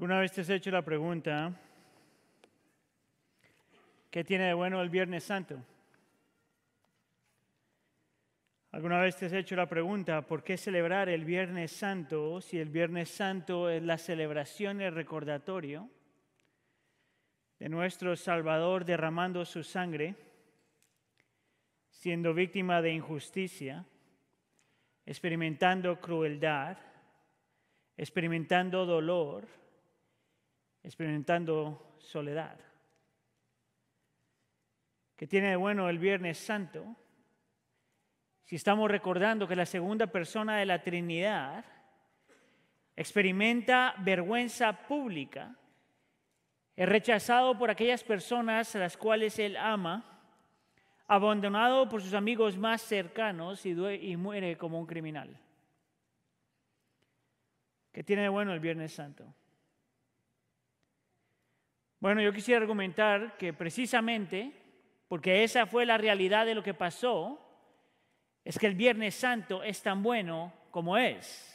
¿Alguna vez te has hecho la pregunta, ¿qué tiene de bueno el Viernes Santo? ¿Alguna vez te has hecho la pregunta, ¿por qué celebrar el Viernes Santo si el Viernes Santo es la celebración el recordatorio de nuestro Salvador derramando su sangre, siendo víctima de injusticia, experimentando crueldad, experimentando dolor, experimentando soledad. ¿Qué tiene de bueno el Viernes Santo? Si estamos recordando que la segunda persona de la Trinidad experimenta vergüenza pública, es rechazado por aquellas personas a las cuales él ama, abandonado por sus amigos más cercanos y, y muere como un criminal. ¿Qué tiene de bueno el Viernes Santo? Bueno, yo quisiera argumentar que precisamente, porque esa fue la realidad de lo que pasó, es que el Viernes Santo es tan bueno como es.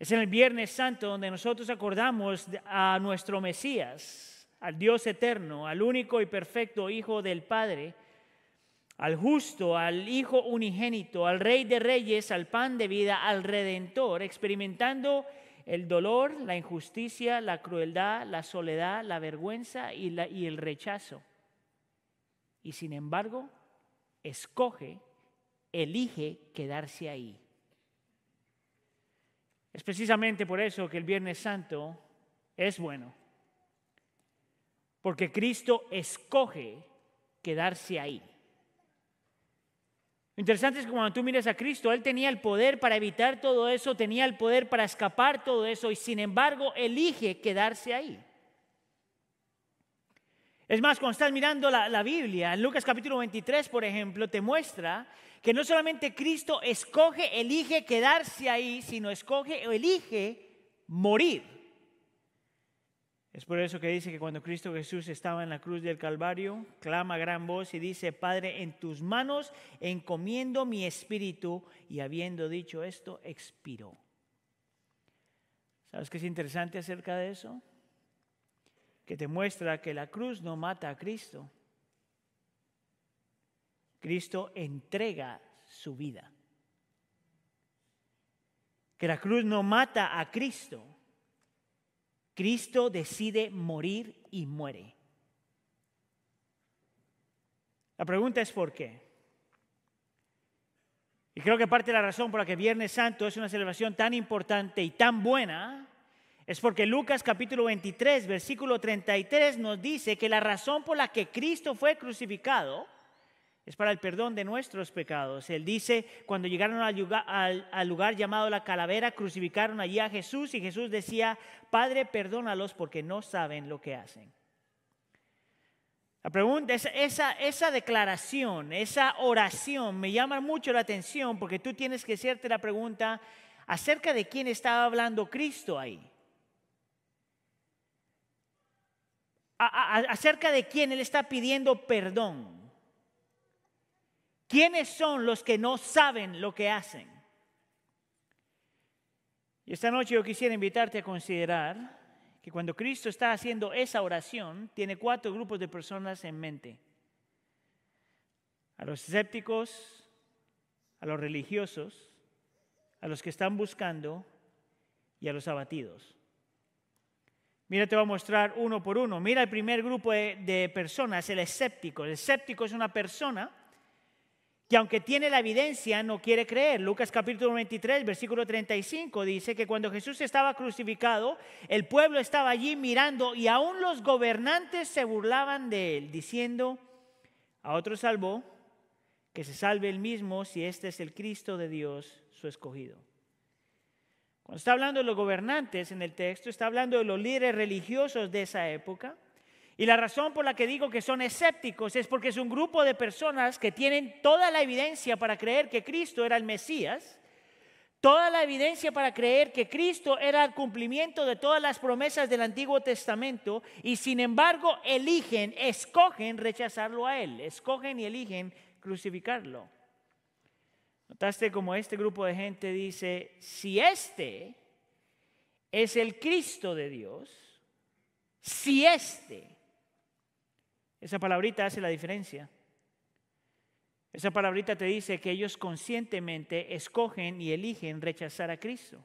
Es en el Viernes Santo donde nosotros acordamos a nuestro Mesías, al Dios eterno, al único y perfecto Hijo del Padre, al justo, al Hijo unigénito, al Rey de Reyes, al pan de vida, al Redentor, experimentando el dolor, la injusticia, la crueldad, la soledad, la vergüenza y, y el rechazo. Y sin embargo, escoge, elige quedarse ahí. Es precisamente por eso que el Viernes Santo es bueno. Porque Cristo escoge quedarse ahí. Interesante es que cuando tú miras a Cristo, Él tenía el poder para evitar todo eso, tenía el poder para escapar todo eso y sin embargo elige quedarse ahí. Es más, cuando estás mirando la, la Biblia, en Lucas capítulo 23, por ejemplo, te muestra que no solamente Cristo escoge, elige quedarse ahí, sino escoge o elige morir. Es por eso que dice que cuando Cristo Jesús estaba en la cruz del Calvario, clama gran voz y dice, Padre, en tus manos encomiendo mi espíritu, y habiendo dicho esto, expiró. ¿Sabes qué es interesante acerca de eso? Que te muestra que la cruz no mata a Cristo, Cristo entrega su vida. Que la cruz no mata a Cristo. Cristo decide morir y muere. La pregunta es por qué. Y creo que parte de la razón por la que Viernes Santo es una celebración tan importante y tan buena es porque Lucas capítulo 23, versículo 33 nos dice que la razón por la que Cristo fue crucificado es para el perdón de nuestros pecados. Él dice, cuando llegaron al lugar, llamado la calavera, crucificaron allí a Jesús y Jesús decía, Padre, perdónalos porque no saben lo que hacen. La pregunta es, esa, esa declaración, esa oración me llama mucho la atención porque tú tienes que hacerte la pregunta acerca de quién estaba hablando Cristo ahí. acerca de quién Él está pidiendo perdón. ¿Quiénes son los que no saben lo que hacen? Y esta noche yo quisiera invitarte a considerar que cuando Cristo está haciendo esa oración, tiene cuatro grupos de personas en mente. A los escépticos, a los religiosos, a los que están buscando y a los abatidos. Mira, te voy a mostrar uno por uno. Mira el primer grupo de, de personas, el escéptico. El escéptico es una persona que aunque tiene la evidencia, no quiere creer. Lucas capítulo 23, versículo 35 dice que cuando Jesús estaba crucificado, el pueblo estaba allí mirando y aún los gobernantes se burlaban de él, diciendo, a otro salvó, que se salve él mismo si este es el Cristo de Dios, su escogido. Cuando está hablando de los gobernantes en el texto, está hablando de los líderes religiosos de esa época y la razón por la que digo que son escépticos es porque es un grupo de personas que tienen toda la evidencia para creer que Cristo era el Mesías, toda la evidencia para creer que Cristo era el cumplimiento de todas las promesas del Antiguo Testamento y sin embargo eligen, escogen rechazarlo a Él, escogen y eligen crucificarlo. Notaste como este grupo de gente dice, si este es el Cristo de Dios, si éste, esa palabrita hace la diferencia. Esa palabrita te dice que ellos conscientemente escogen y eligen rechazar a Cristo.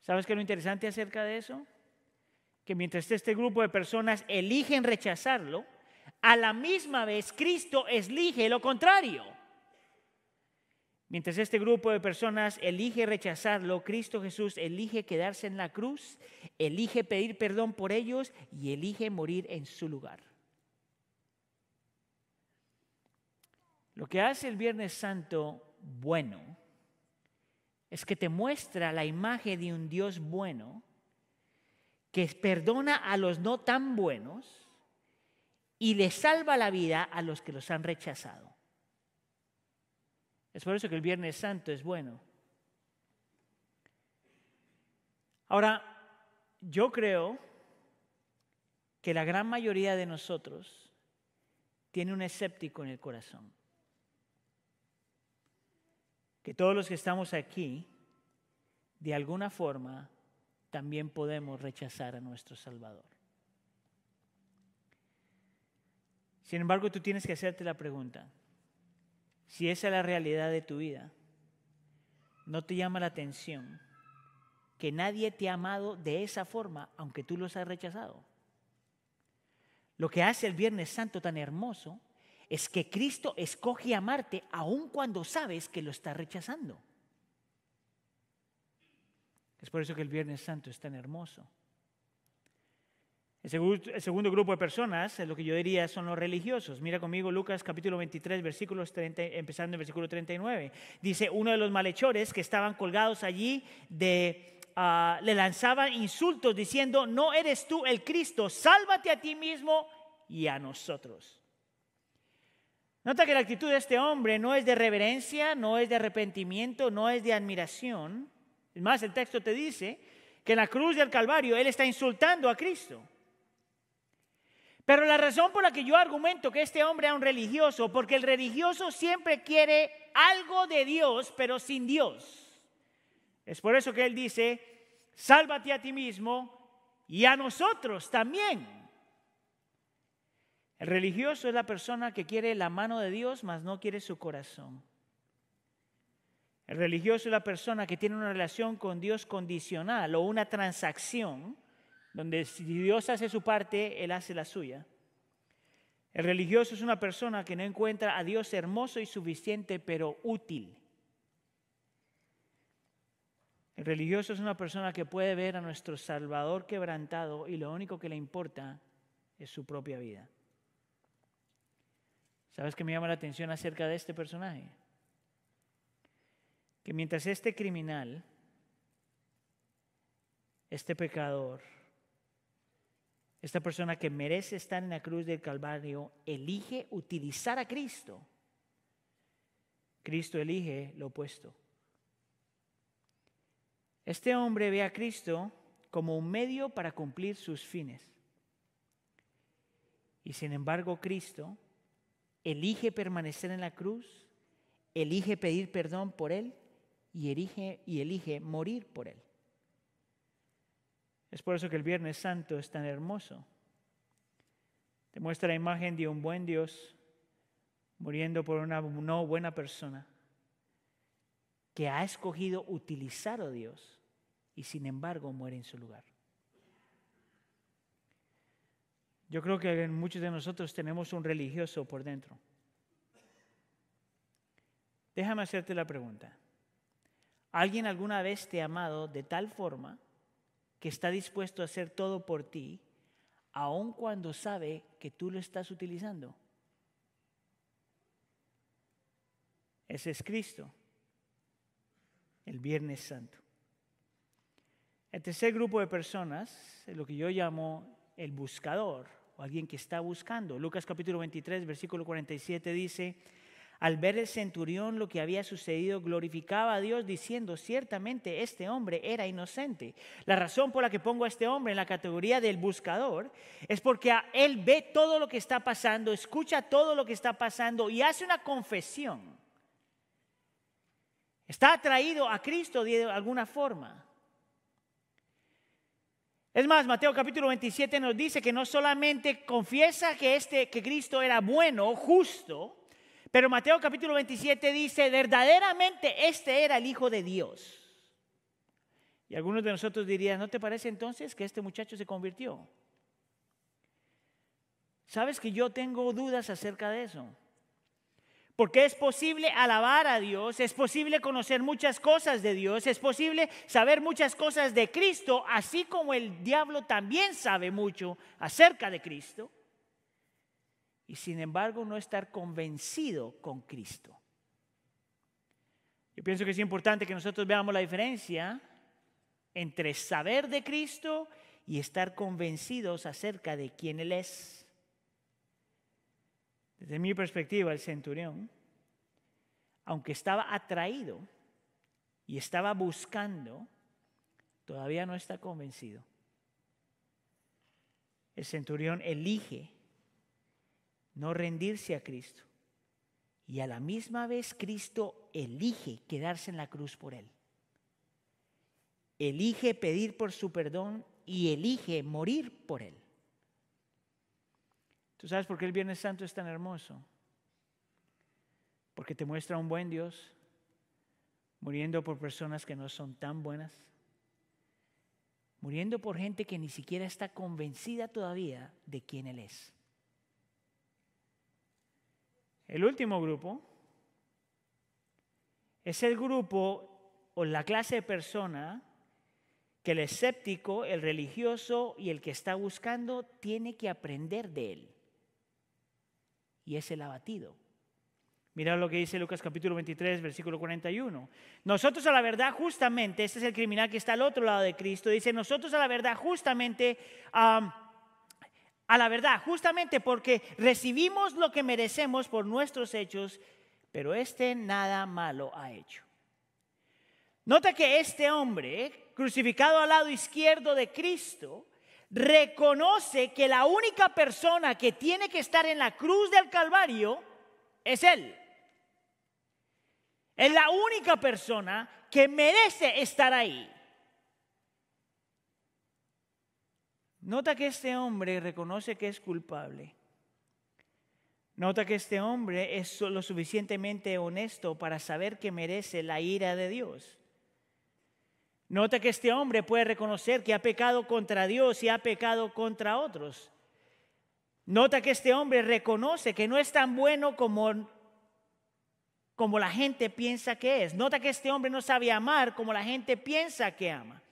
¿Sabes qué es lo interesante acerca de eso? Que mientras este grupo de personas eligen rechazarlo, a la misma vez Cristo elige lo contrario. Mientras este grupo de personas elige rechazarlo, Cristo Jesús elige quedarse en la cruz, elige pedir perdón por ellos y elige morir en su lugar. Lo que hace el Viernes Santo bueno es que te muestra la imagen de un Dios bueno que perdona a los no tan buenos y le salva la vida a los que los han rechazado. Es por eso que el Viernes Santo es bueno. Ahora, yo creo que la gran mayoría de nosotros tiene un escéptico en el corazón. Que todos los que estamos aquí, de alguna forma, también podemos rechazar a nuestro Salvador. Sin embargo, tú tienes que hacerte la pregunta, si esa es la realidad de tu vida, no te llama la atención que nadie te ha amado de esa forma, aunque tú los has rechazado. Lo que hace el Viernes Santo tan hermoso es que Cristo escoge amarte aun cuando sabes que lo está rechazando. Es por eso que el Viernes Santo es tan hermoso. El segundo, grupo de personas, lo que yo diría, son los religiosos. Mira conmigo Lucas capítulo 23, versículos 30, empezando en versículo 39. Dice, uno de los malhechores que estaban colgados allí de, ah, le lanzaban insultos diciendo, no eres tú el Cristo, sálvate a ti mismo y a nosotros. Nota que la actitud de este hombre no es de reverencia, no es de arrepentimiento, no es de admiración. Es más, el texto te dice que en la cruz del Calvario él está insultando a Cristo. Pero la razón por la que yo argumento que este hombre era un religioso, porque el religioso siempre quiere algo de Dios, pero sin Dios. Es por eso que él dice, sálvate a ti mismo y a nosotros también. El religioso es la persona que quiere la mano de Dios, mas no quiere su corazón. El religioso es la persona que tiene una relación con Dios condicional o una transacción donde si Dios hace su parte, Él hace la suya. El religioso es una persona que no encuentra a Dios hermoso y suficiente, pero útil. El religioso es una persona que puede ver a nuestro Salvador quebrantado y lo único que le importa es su propia vida. ¿Sabes qué me llama la atención acerca de este personaje? Que mientras este criminal, este pecador, esta persona que merece estar en la cruz del Calvario elige utilizar a Cristo. Cristo elige lo opuesto. Este hombre ve a Cristo como un medio para cumplir sus fines. Y sin embargo Cristo elige permanecer en la cruz, elige pedir perdón por él y elige, y elige morir por él. Es por eso que el Viernes Santo es tan hermoso. Te muestra la imagen de un buen Dios muriendo por una no buena persona que ha escogido utilizar a Dios y sin embargo muere en su lugar. Yo creo que muchos de nosotros tenemos un religioso por dentro. Déjame hacerte la pregunta. ¿Alguien alguna vez te ha amado de tal forma que está dispuesto a hacer todo por ti, aun cuando sabe que tú lo estás utilizando. Ese es Cristo, el Viernes Santo. El tercer grupo de personas es lo que yo llamo el buscador o alguien que está buscando. Lucas capítulo 23, versículo 47 dice, al ver el centurión lo que había sucedido, glorificaba a Dios diciendo, ciertamente este hombre era inocente. La razón por la que pongo a este hombre en la categoría del buscador es porque él ve todo lo que está pasando, escucha todo lo que está pasando y hace una confesión. Está atraído a Cristo de alguna forma. Es más, Mateo capítulo 27 nos dice que no solamente confiesa que, este, que Cristo era bueno, justo, pero Mateo capítulo 27 dice, verdaderamente este era el Hijo de Dios. Y algunos de nosotros dirían, ¿no te parece entonces que este muchacho se convirtió? Sabes que yo tengo dudas acerca de eso. Porque es posible alabar a Dios, es posible conocer muchas cosas de Dios, es posible saber muchas cosas de Cristo, así como el diablo también sabe mucho acerca de Cristo, y sin embargo no estar convencido con Cristo. Yo pienso que es importante que nosotros veamos la diferencia entre saber de Cristo y estar convencidos acerca de quién Él es. Desde mi perspectiva, el centurión, aunque estaba atraído y estaba buscando, todavía no está convencido. El centurión elige no rendirse a Cristo. Y a la misma vez Cristo elige quedarse en la cruz por él. Elige pedir por su perdón y elige morir por él. ¿Tú sabes por qué el Viernes Santo es tan hermoso? Porque te muestra un buen Dios muriendo por personas que no son tan buenas, muriendo por gente que ni siquiera está convencida todavía de quién Él es. El último grupo es el grupo o la clase de persona que el escéptico, el religioso y el que está buscando tiene que aprender de él y es el abatido. Mira lo que dice Lucas capítulo 23, versículo 41. Nosotros a la verdad justamente, este es el criminal que está al otro lado de Cristo, dice, nosotros a la verdad justamente, a la verdad justamente porque recibimos lo que merecemos por nuestros hechos, pero este nada malo ha hecho. Nota que este hombre, crucificado al lado izquierdo de Cristo, reconoce que la única persona que tiene que estar en la cruz del Calvario es Él. Es la única persona que merece estar ahí. Nota que este hombre reconoce que es culpable. Nota que este hombre es lo suficientemente honesto para saber que merece la ira de Dios. Nota que este hombre puede reconocer que ha pecado contra Dios y ha pecado contra otros. Nota que este hombre reconoce que no es tan bueno como, como la gente piensa que es. Nota que este hombre no sabe amar como la gente piensa que ama.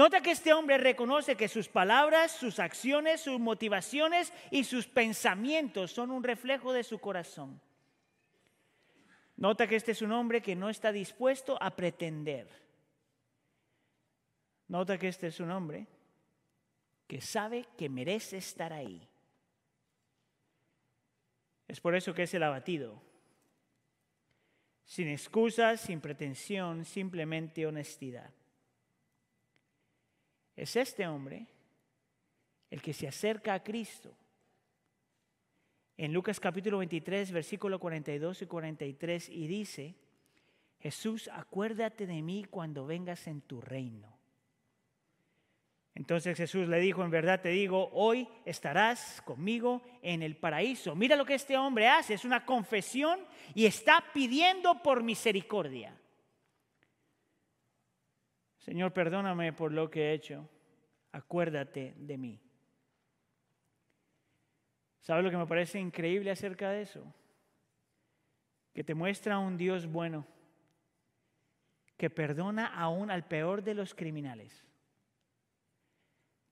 Nota que este hombre reconoce que sus palabras, sus acciones, sus motivaciones y sus pensamientos son un reflejo de su corazón. Nota que este es un hombre que no está dispuesto a pretender Nota que este es un hombre que sabe que merece estar ahí. Es por eso que es el abatido. Sin excusas, sin pretensión, simplemente honestidad. Es este hombre el que se acerca a Cristo. En Lucas capítulo 23, versículo 42 y 43, y dice, Jesús, acuérdate de mí cuando vengas en tu reino. Entonces Jesús le dijo, en verdad te digo, hoy estarás conmigo en el paraíso. Mira lo que este hombre hace, es una confesión y está pidiendo por misericordia. Señor, perdóname por lo que he hecho, acuérdate de mí. ¿Sabes lo que me parece increíble acerca de eso? Que te muestra un Dios bueno, que perdona aún al peor de los criminales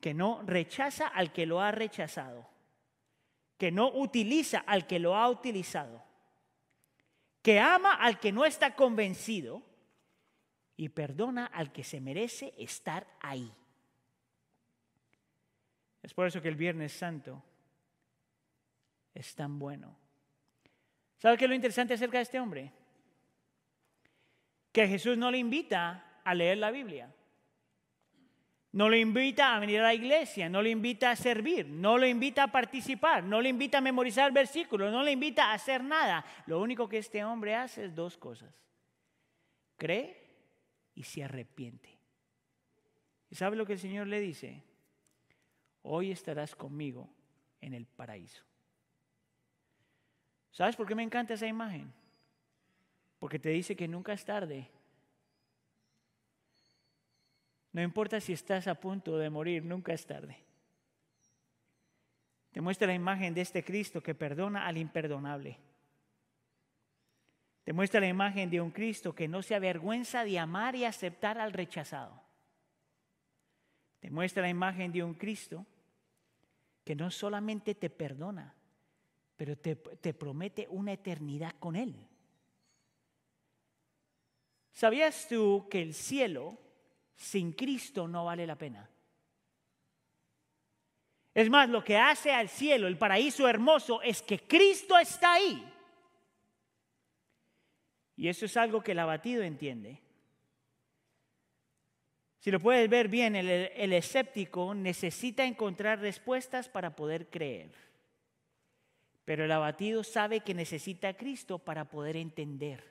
que no rechaza al que lo ha rechazado, que no utiliza al que lo ha utilizado, que ama al que no está convencido y perdona al que se merece estar ahí. Es por eso que el Viernes Santo es tan bueno. ¿Sabe qué es lo interesante acerca de este hombre? Que Jesús no le invita a leer la Biblia. No le invita a venir a la iglesia, no le invita a servir, no le invita a participar, no le invita a memorizar versículos, no le invita a hacer nada. Lo único que este hombre hace es dos cosas. Cree y se arrepiente. ¿Y sabe lo que el Señor le dice? Hoy estarás conmigo en el paraíso. ¿Sabes por qué me encanta esa imagen? Porque te dice que nunca es tarde. No importa si estás a punto de morir, nunca es tarde. Te muestra la imagen de este Cristo que perdona al imperdonable. Te muestra la imagen de un Cristo que no se avergüenza de amar y aceptar al rechazado. Te muestra la imagen de un Cristo que no solamente te perdona, pero te, te promete una eternidad con Él. ¿Sabías tú que el cielo sin Cristo no vale la pena? Es más, lo que hace al cielo, el paraíso hermoso, es que Cristo está ahí. Y eso es algo que el abatido entiende. Si lo puedes ver bien, el, escéptico necesita encontrar respuestas para poder creer. Pero el abatido sabe que necesita a Cristo para poder entender.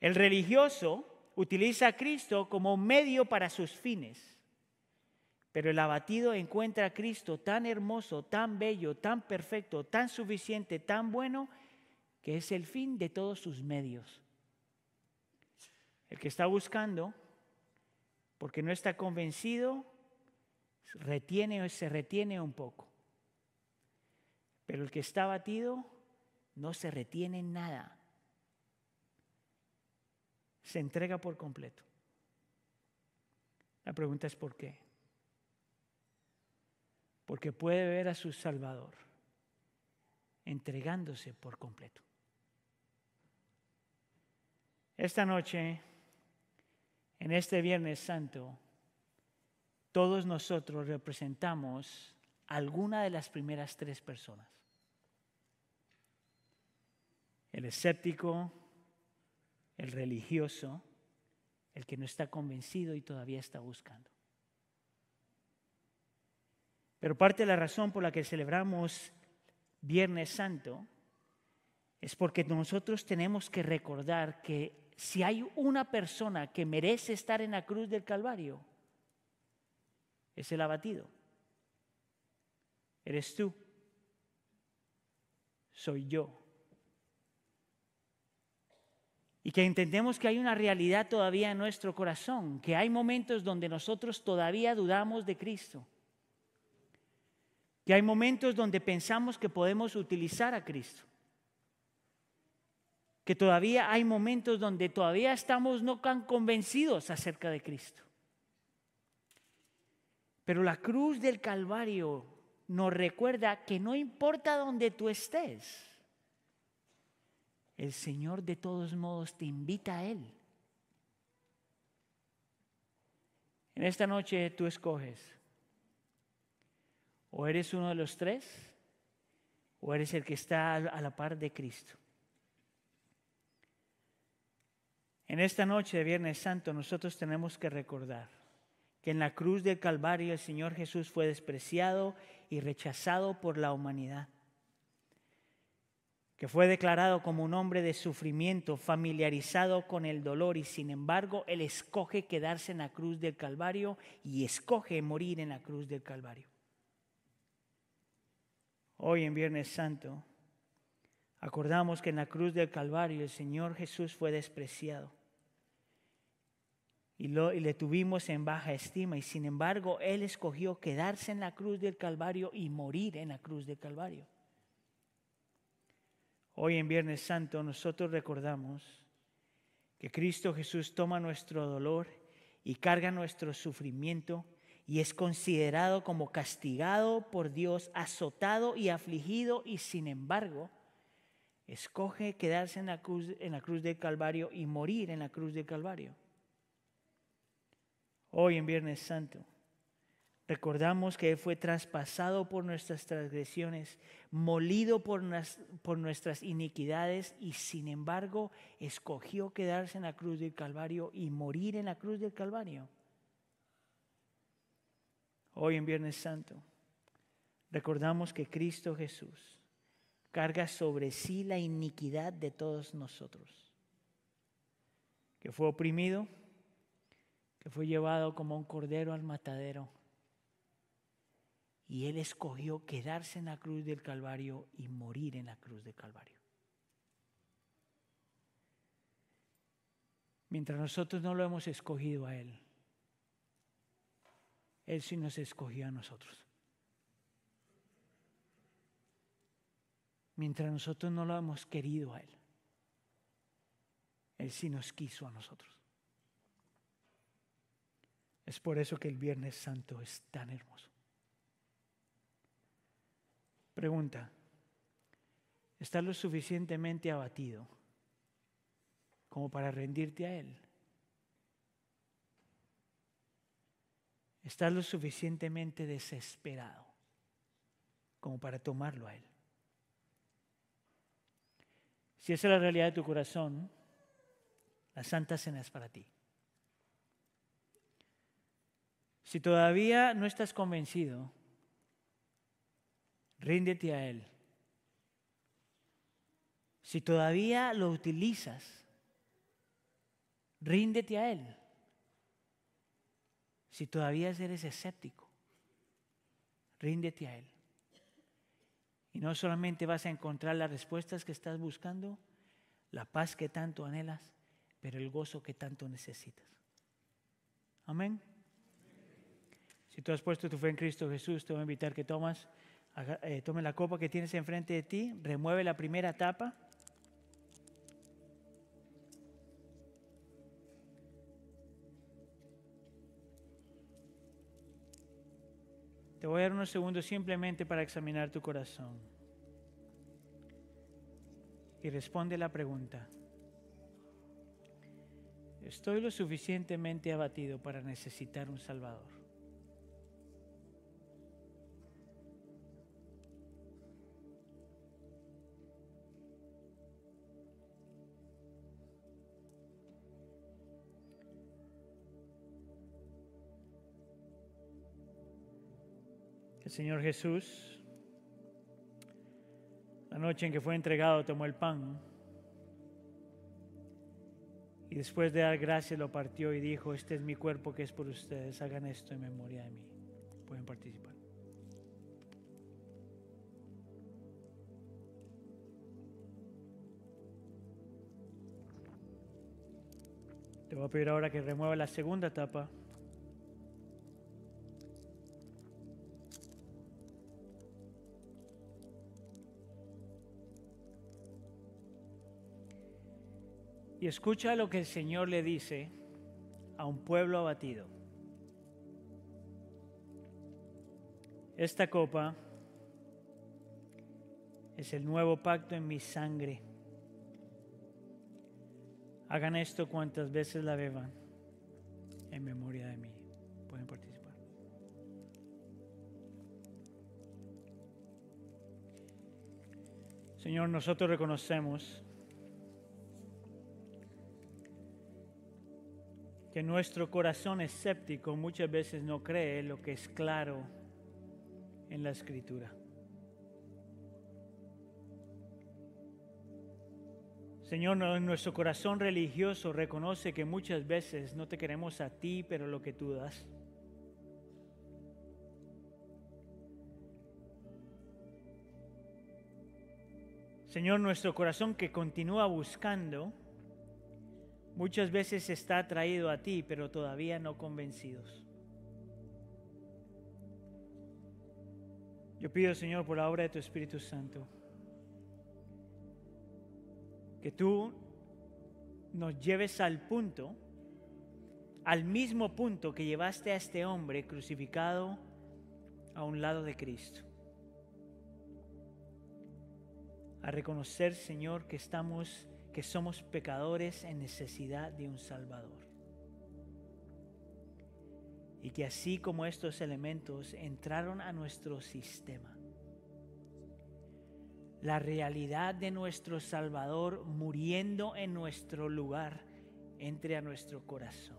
El religioso utiliza a Cristo como medio para sus fines, pero el abatido encuentra a Cristo tan hermoso, tan bello, tan perfecto, tan suficiente, tan bueno, que es el fin de todos sus medios. El que está buscando, porque no está convencido, retiene se retiene un poco. Pero el que está abatido no se retiene nada se entrega por completo. La pregunta es ¿por qué? Porque puede ver a su Salvador entregándose por completo. Esta noche, en este Viernes Santo, todos nosotros representamos alguna de las primeras tres personas. El escéptico, el religioso, el que no está convencido y todavía está buscando. Pero parte de la razón por la que celebramos Viernes Santo es porque nosotros tenemos que recordar que si hay una persona que merece estar en la cruz del Calvario, es el abatido. Eres tú. Soy yo y que entendemos que hay una realidad todavía en nuestro corazón, que hay momentos donde nosotros todavía dudamos de Cristo, que hay momentos donde pensamos que podemos utilizar a Cristo, que todavía hay momentos donde todavía estamos no tan convencidos acerca de Cristo. Pero la cruz del Calvario nos recuerda que no importa donde tú estés, el Señor de todos modos te invita a Él. En esta noche tú escoges. O eres uno de los tres, o eres el que está a la par de Cristo. En esta noche de Viernes Santo nosotros tenemos que recordar que en la cruz del Calvario el Señor Jesús fue despreciado y rechazado por la humanidad que fue declarado como un hombre de sufrimiento, familiarizado con el dolor y sin embargo él escoge quedarse en la cruz del Calvario y escoge morir en la cruz del Calvario. Hoy en Viernes Santo acordamos que en la cruz del Calvario el Señor Jesús fue despreciado y, lo, y le tuvimos en baja estima y sin embargo él escogió quedarse en la cruz del Calvario y morir en la cruz del Calvario. Hoy en Viernes Santo nosotros recordamos que Cristo Jesús toma nuestro dolor y carga nuestro sufrimiento y es considerado como castigado por Dios, azotado y afligido y sin embargo escoge quedarse en la cruz, en la cruz del Calvario y morir en la cruz del Calvario. Hoy en Viernes Santo Recordamos que Él fue traspasado por nuestras transgresiones, molido por, por, nuestras iniquidades y sin embargo escogió quedarse en la cruz del Calvario y morir en la cruz del Calvario. Hoy en Viernes Santo recordamos que Cristo Jesús carga sobre sí la iniquidad de todos nosotros, que fue oprimido que fue llevado como un cordero al matadero. Y Él escogió quedarse en la cruz del Calvario y morir en la cruz del Calvario. Mientras nosotros no lo hemos escogido a Él, Él sí nos escogió a nosotros. Mientras nosotros no lo hemos querido a Él, Él sí nos quiso a nosotros. Es por eso que el Viernes Santo es tan hermoso. Pregunta, ¿estás lo suficientemente abatido como para rendirte a Él? ¿Estás lo suficientemente desesperado como para tomarlo a Él? Si esa es la realidad de tu corazón, la Santa Cena es para ti. Si todavía no estás convencido, ríndete a Él. Si todavía lo utilizas, ríndete a Él. Si todavía eres escéptico, ríndete a Él. Y no solamente vas a encontrar las respuestas que estás buscando, la paz que tanto anhelas, pero el gozo que tanto necesitas. Amén. Si tú has puesto tu fe en Cristo Jesús, te voy a invitar que tomas eh, tome la copa que tienes enfrente de ti, remueve la primera tapa. Te voy a dar unos segundos simplemente para examinar tu corazón. Y responde la pregunta. ¿Estoy lo suficientemente abatido para necesitar un Salvador? El Señor Jesús, la noche en que fue entregado, tomó el pan y después de dar gracias lo partió y dijo, este es mi cuerpo que es por ustedes, hagan esto en memoria de mí. Pueden participar. Te voy a pedir ahora que remueva la segunda tapa. Y escucha lo que el Señor le dice a un pueblo abatido. Esta copa es el nuevo pacto en mi sangre. Hagan esto cuantas veces la beban en memoria de mí. Pueden participar. Señor, nosotros reconocemos que nuestro corazón escéptico muchas veces no cree lo que es claro en la escritura. Señor, nuestro corazón religioso reconoce que muchas veces no te queremos a ti, pero lo que tú das. Señor, nuestro corazón que continúa buscando, Muchas veces está atraído a ti, pero todavía no convencidos. Yo pido, Señor, por la obra de tu Espíritu Santo, que tú nos lleves al punto, al mismo punto que llevaste a este hombre crucificado a un lado de Cristo. A reconocer, Señor, que estamos que somos pecadores en necesidad de un Salvador. Y que así como estos elementos entraron a nuestro sistema, la realidad de nuestro Salvador muriendo en nuestro lugar entre a nuestro corazón.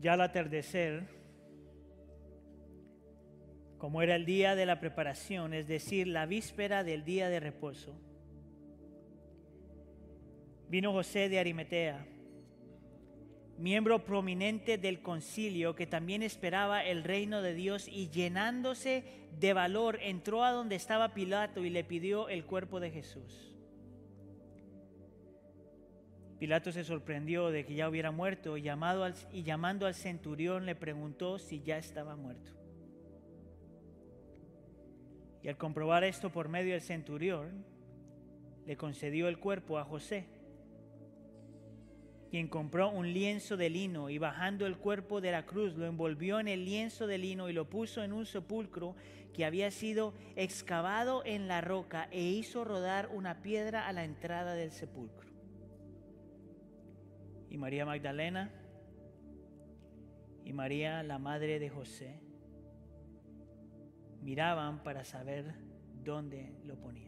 Ya al atardecer, como era el día de la preparación, es decir, la víspera del día de reposo. vino José de Arimatea, miembro prominente del concilio que también esperaba el reino de Dios y llenándose de valor entró a donde estaba Pilato y le pidió el cuerpo de Jesús. Pilato se sorprendió de que ya hubiera muerto y, llamado y llamando al centurión le preguntó si ya estaba muerto. Y al comprobar esto por medio del centurión, le concedió el cuerpo a José, quien compró un lienzo de lino y bajando el cuerpo de la cruz lo envolvió en el lienzo de lino y lo puso en un sepulcro que había sido excavado en la roca e hizo rodar una piedra a la entrada del sepulcro. Y María Magdalena y María, la madre de José, miraban para saber dónde lo ponían.